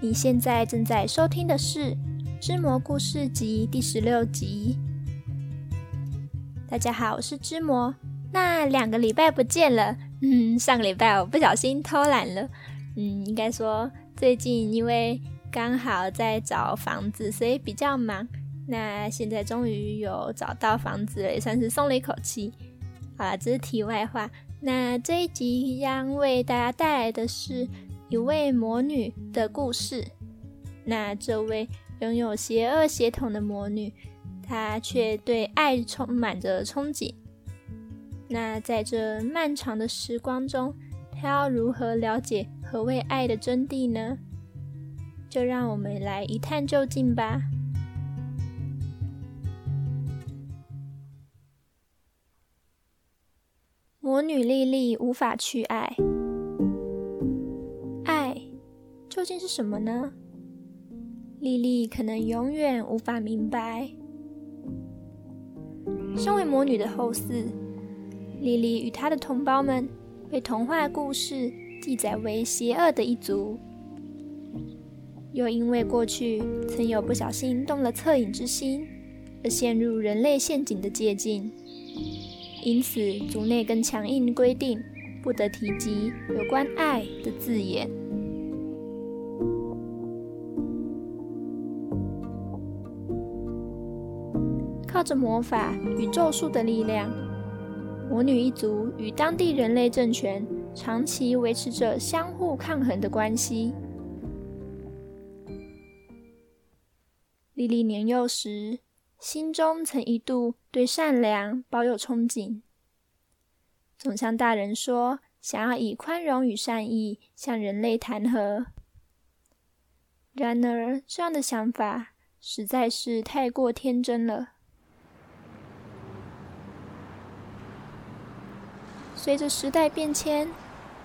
你现在正在收听的是《织魔故事集》第十六集。大家好，我是织魔。那两个礼拜不见了，嗯，上个礼拜我不小心偷懒了，嗯，应该说最近因为刚好在找房子，所以比较忙。那现在终于有找到房子了，也算是松了一口气。好了，这是题外话。那这一集将为大家带来的是一位魔女的故事。那这位拥有邪恶血统的魔女，她却对爱充满着憧憬。那在这漫长的时光中，她要如何了解何谓爱的真谛呢？就让我们来一探究竟吧。魔女莉莉无法去爱，爱究竟是什么呢？莉莉可能永远无法明白。身为魔女的后嗣，莉莉与她的同胞们被童话故事记载为邪恶的一族，又因为过去曾有不小心动了恻隐之心，而陷入人类陷阱的捷径。因此，族内更强硬规定，不得提及有关爱的字眼。靠着魔法与咒术的力量，魔女一族与当地人类政权长期维持着相互抗衡的关系。莉莉年幼时，心中曾一度对善良抱有憧憬，总向大人说想要以宽容与善意向人类谈和。然而，这样的想法实在是太过天真了。随着时代变迁，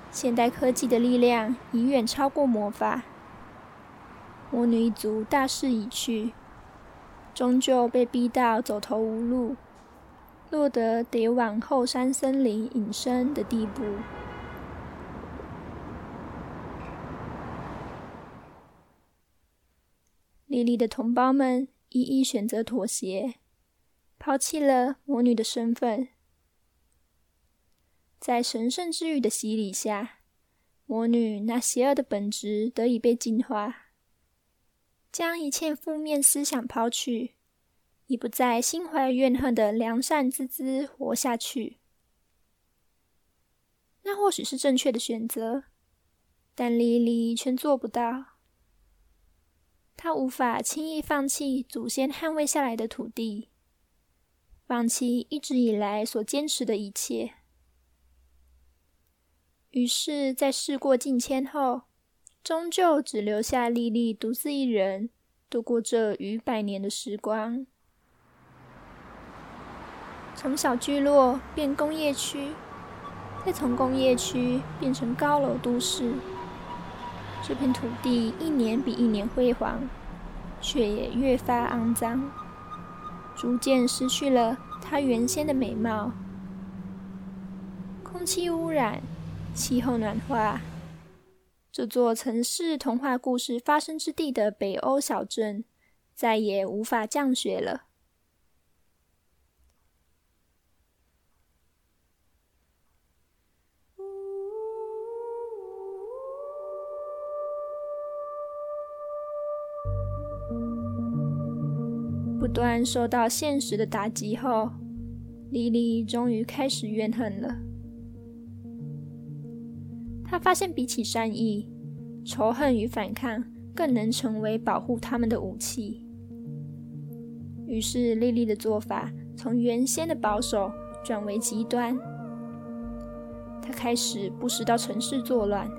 现代科技的力量已远超过魔法，魔女一族大势已去。终究被逼到走投无路，落得得往后山森林隐身的地步。莉莉的同胞们一一选择妥协，抛弃了魔女的身份。在神圣之雨的洗礼下，魔女那邪恶的本质得以被净化。将一切负面思想抛去，已不再心怀怨恨的良善滋滋活下去。那或许是正确的选择，但莉莉却做不到。她无法轻易放弃祖先捍卫下来的土地，放弃一直以来所坚持的一切。于是，在事过境迁后，终究只留下莉莉独自一人度过这逾百年的时光。从小聚落变工业区，再从工业区变成高楼都市，这片土地一年比一年辉煌，却也越发肮脏，逐渐失去了它原先的美貌。空气污染，气候暖化。这座曾是童话故事发生之地的北欧小镇，再也无法降雪了。不断受到现实的打击后，莉莉终于开始怨恨了。他发现，比起善意，仇恨与反抗更能成为保护他们的武器。于是，莉莉的做法从原先的保守转为极端。她开始不时到城市作乱，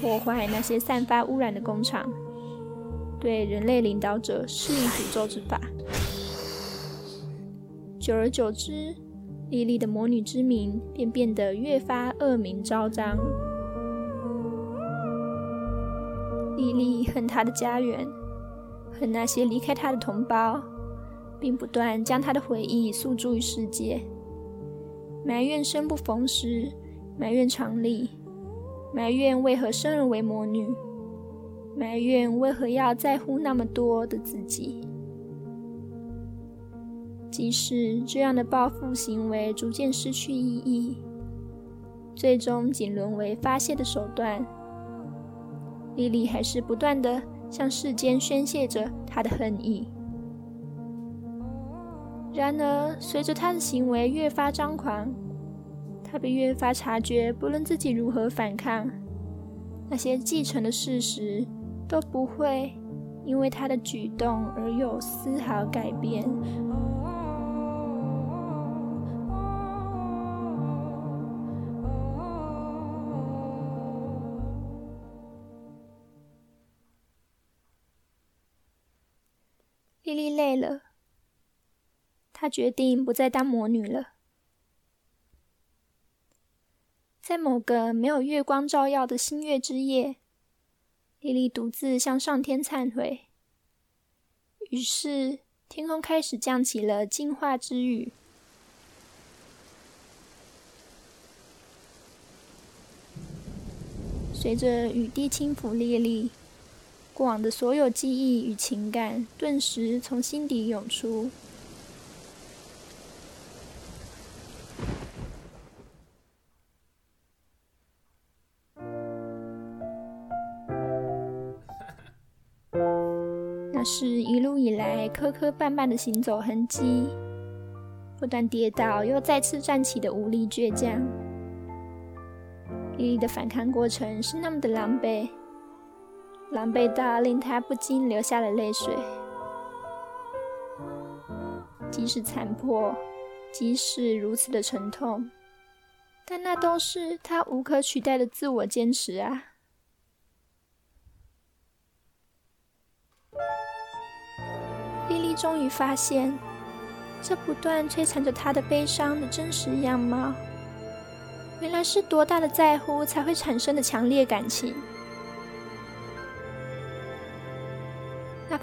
破坏那些散发污染的工厂，对人类领导者施以诅咒之法。久而久之，莉莉的魔女之名便变得越发恶名昭彰。莉莉恨她的家园，恨那些离开她的同胞，并不断将她的回忆诉诸于世界，埋怨生不逢时，埋怨常理，埋怨为何生而为魔女，埋怨为何要在乎那么多的自己。即使这样的报复行为逐渐失去意义，最终仅沦为发泄的手段，莉莉还是不断地向世间宣泄着她的恨意。然而，随着她的行为越发张狂，她便越发察觉，不论自己如何反抗，那些既成的事实都不会因为她的举动而有丝毫改变。莉莉累了，她决定不再当魔女了。在某个没有月光照耀的新月之夜，莉莉独自向上天忏悔。于是，天空开始降起了净化之雨。随着雨滴轻抚莉莉。过往的所有记忆与情感顿时从心底涌出。那是一路以来磕磕绊绊的行走痕迹，不断跌倒又再次站起的无力倔强。莉莉的反抗过程是那么的狼狈。狼狈到令他不禁流下了泪水。即使残破，即使如此的沉痛，但那都是他无可取代的自我坚持啊！莉莉终于发现，这不断摧残着她的悲伤的真实样貌，原来是多大的在乎才会产生的强烈感情。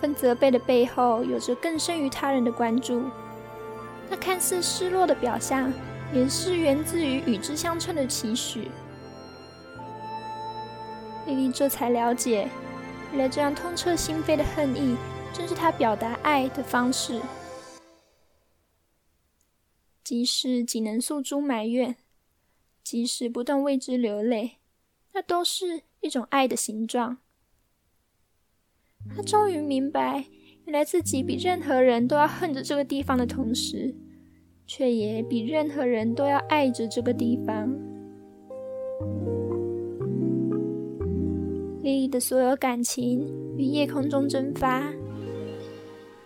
份责备的背后，有着更胜于他人的关注。那看似失落的表象，也是源自于与之相称的期许。莉莉这才了解，原来这样痛彻心扉的恨意，正是她表达爱的方式。即使仅能诉诸埋怨，即使不断为之流泪，那都是一种爱的形状。他终于明白，原来自己比任何人都要恨着这个地方的同时，却也比任何人都要爱着这个地方。莉莉的所有感情于夜空中蒸发，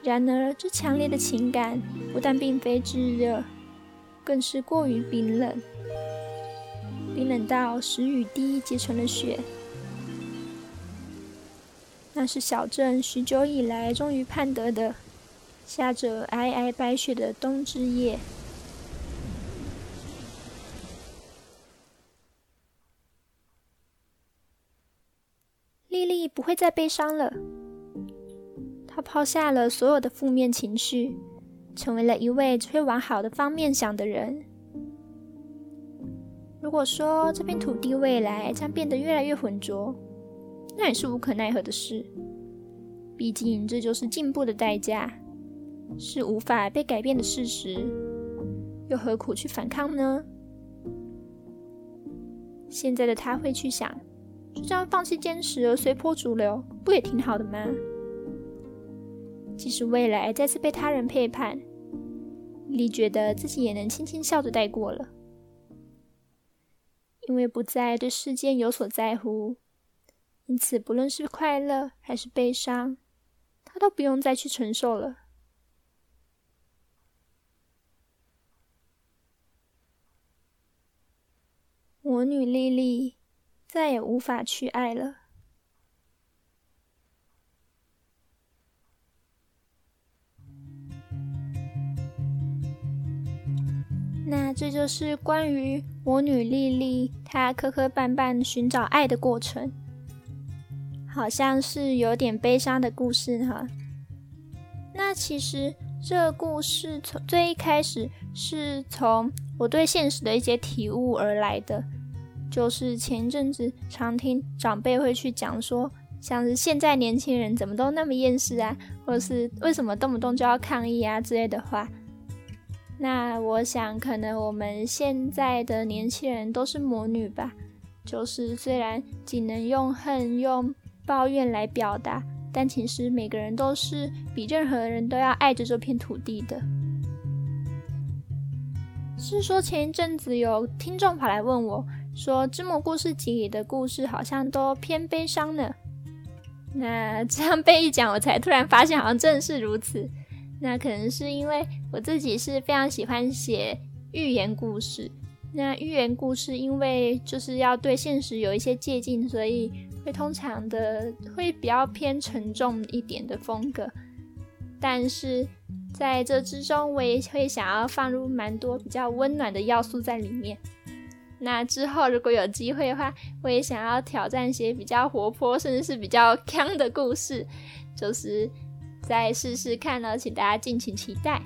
然而这强烈的情感不但并非炙热，更是过于冰冷，冰冷到使雨滴结成了雪。那是小镇许久以来终于盼得的，下着皑皑白雪的冬之夜。莉莉不会再悲伤了，她抛下了所有的负面情绪，成为了一位只会往好的方面想的人。如果说这片土地未来将变得越来越浑浊，那也是无可奈何的事，毕竟这就是进步的代价，是无法被改变的事实，又何苦去反抗呢？现在的他会去想，就这样放弃坚持而随波逐流，不也挺好的吗？即使未来再次被他人背叛，莉觉得自己也能轻轻笑着带过了，因为不再对世间有所在乎。因此，不论是快乐还是悲伤，他都不用再去承受了。魔女莉莉再也无法去爱了。那这就是关于魔女莉莉她磕磕绊绊寻找爱的过程。好像是有点悲伤的故事哈。那其实这个故事从最一开始是从我对现实的一些体悟而来的，就是前一阵子常听长辈会去讲说，像是现在年轻人怎么都那么厌世啊，或是为什么动不动就要抗议啊之类的话。那我想，可能我们现在的年轻人都是魔女吧，就是虽然仅能用恨、用抱怨来表达，但其实每个人都是比任何人都要爱着这片土地的。是说前一阵子有听众跑来问我，说《之魔故事集》里的故事好像都偏悲伤呢。那这样被一讲，我才突然发现，好像正是如此。那可能是因为我自己是非常喜欢写寓言故事。那寓言故事因为就是要对现实有一些借鉴，所以会通常的会比较偏沉重一点的风格。但是在这之中，我也会想要放入蛮多比较温暖的要素在里面。那之后，如果有机会的话，我也想要挑战一些比较活泼，甚至是比较锵的故事，就是再试试看了，请大家敬请期待。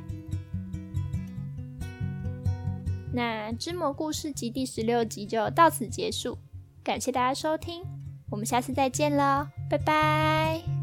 那《之魔故事集》第十六集就到此结束，感谢大家收听，我们下次再见喽，拜拜。